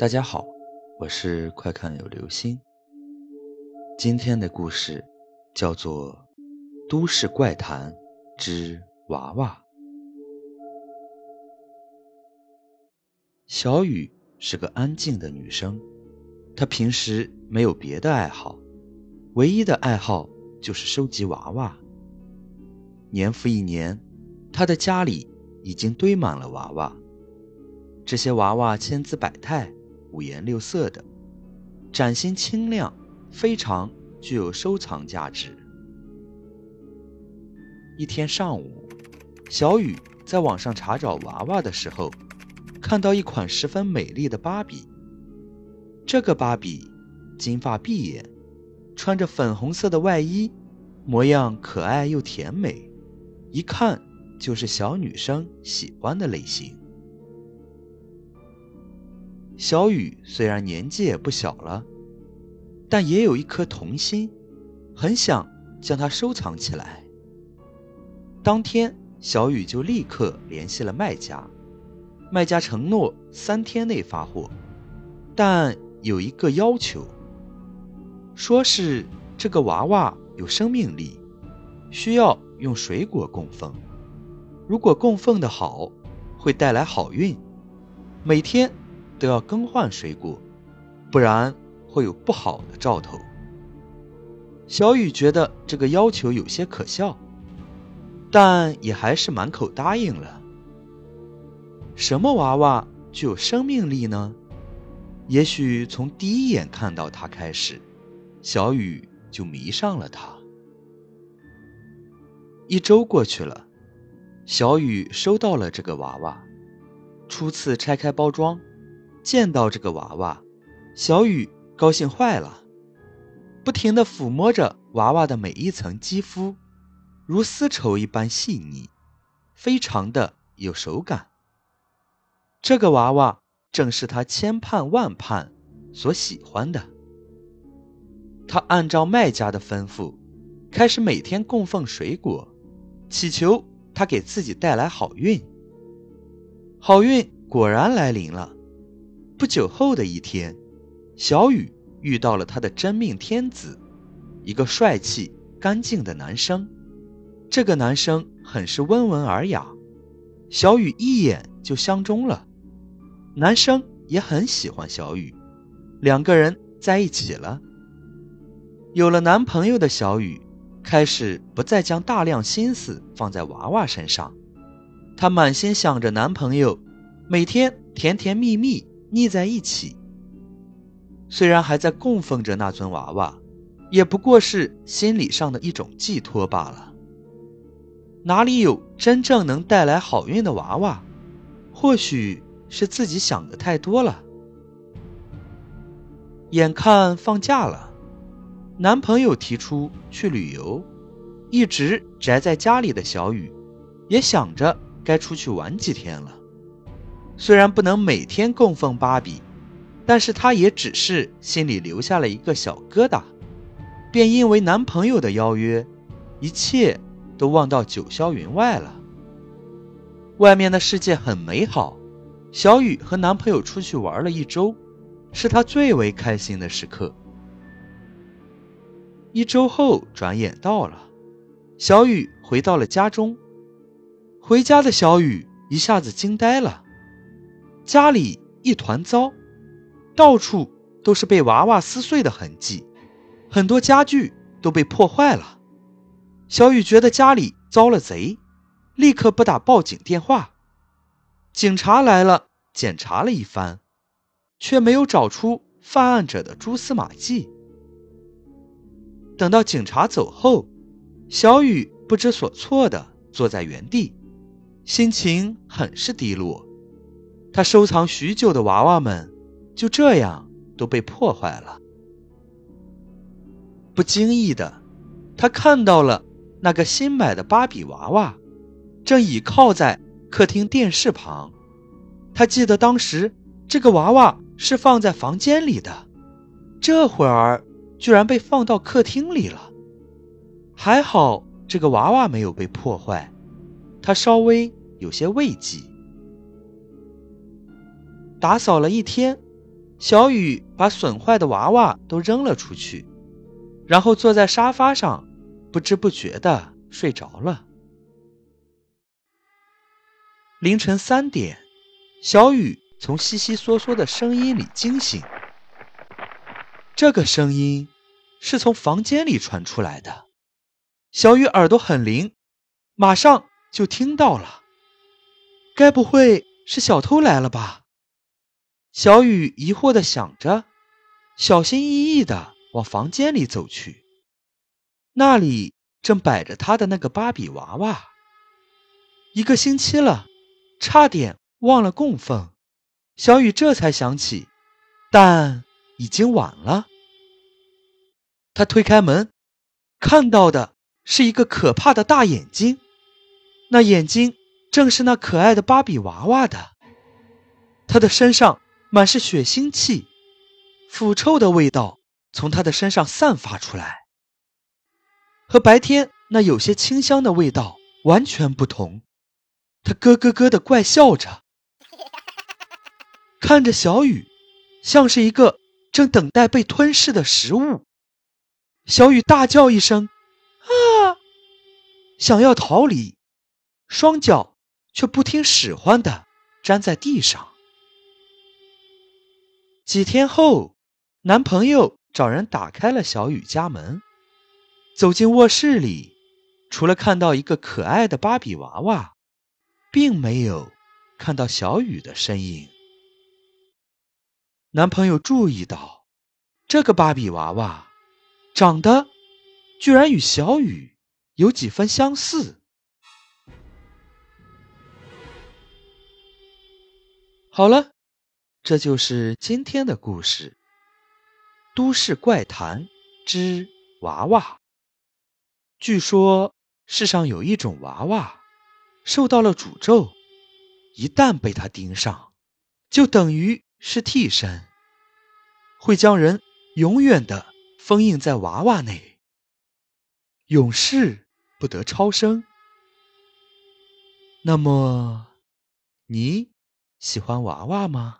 大家好，我是快看有流星。今天的故事叫做《都市怪谈之娃娃》。小雨是个安静的女生，她平时没有别的爱好，唯一的爱好就是收集娃娃。年复一年，她的家里已经堆满了娃娃，这些娃娃千姿百态。五颜六色的，崭新清亮，非常具有收藏价值。一天上午，小雨在网上查找娃娃的时候，看到一款十分美丽的芭比。这个芭比金发碧眼，穿着粉红色的外衣，模样可爱又甜美，一看就是小女生喜欢的类型。小雨虽然年纪也不小了，但也有一颗童心，很想将它收藏起来。当天，小雨就立刻联系了卖家，卖家承诺三天内发货，但有一个要求，说是这个娃娃有生命力，需要用水果供奉，如果供奉的好，会带来好运，每天。都要更换水果，不然会有不好的兆头。小雨觉得这个要求有些可笑，但也还是满口答应了。什么娃娃具有生命力呢？也许从第一眼看到它开始，小雨就迷上了它。一周过去了，小雨收到了这个娃娃，初次拆开包装。见到这个娃娃，小雨高兴坏了，不停地抚摸着娃娃的每一层肌肤，如丝绸一般细腻，非常的有手感。这个娃娃正是他千盼万盼所喜欢的。他按照卖家的吩咐，开始每天供奉水果，祈求他给自己带来好运。好运果然来临了。不久后的一天，小雨遇到了他的真命天子，一个帅气干净的男生。这个男生很是温文尔雅，小雨一眼就相中了。男生也很喜欢小雨，两个人在一起了。有了男朋友的小雨，开始不再将大量心思放在娃娃身上，她满心想着男朋友，每天甜甜蜜蜜。腻在一起，虽然还在供奉着那尊娃娃，也不过是心理上的一种寄托罢了。哪里有真正能带来好运的娃娃？或许是自己想的太多了。眼看放假了，男朋友提出去旅游，一直宅在家里的小雨，也想着该出去玩几天了。虽然不能每天供奉芭比，但是她也只是心里留下了一个小疙瘩，便因为男朋友的邀约，一切都忘到九霄云外了。外面的世界很美好，小雨和男朋友出去玩了一周，是她最为开心的时刻。一周后，转眼到了，小雨回到了家中。回家的小雨一下子惊呆了。家里一团糟，到处都是被娃娃撕碎的痕迹，很多家具都被破坏了。小雨觉得家里遭了贼，立刻拨打报警电话。警察来了，检查了一番，却没有找出犯案者的蛛丝马迹。等到警察走后，小雨不知所措的坐在原地，心情很是低落。他收藏许久的娃娃们，就这样都被破坏了。不经意的，他看到了那个新买的芭比娃娃，正倚靠在客厅电视旁。他记得当时这个娃娃是放在房间里的，这会儿居然被放到客厅里了。还好这个娃娃没有被破坏，他稍微有些慰藉。打扫了一天，小雨把损坏的娃娃都扔了出去，然后坐在沙发上，不知不觉的睡着了。凌晨三点，小雨从悉悉嗦嗦的声音里惊醒。这个声音是从房间里传出来的。小雨耳朵很灵，马上就听到了。该不会是小偷来了吧？小雨疑惑的想着，小心翼翼的往房间里走去。那里正摆着他的那个芭比娃娃。一个星期了，差点忘了供奉。小雨这才想起，但已经晚了。他推开门，看到的。是一个可怕的大眼睛，那眼睛正是那可爱的芭比娃娃的。他的身上满是血腥气，腐臭的味道从他的身上散发出来，和白天那有些清香的味道完全不同。他咯咯咯的怪笑着，看着小雨，像是一个正等待被吞噬的食物。小雨大叫一声。啊！想要逃离，双脚却不听使唤的粘在地上。几天后，男朋友找人打开了小雨家门，走进卧室里，除了看到一个可爱的芭比娃娃，并没有看到小雨的身影。男朋友注意到，这个芭比娃娃长得。居然与小雨有几分相似。好了，这就是今天的故事《都市怪谈之娃娃》。据说世上有一种娃娃，受到了诅咒，一旦被它盯上，就等于是替身，会将人永远的封印在娃娃内。永世不得超生。那么，你喜欢娃娃吗？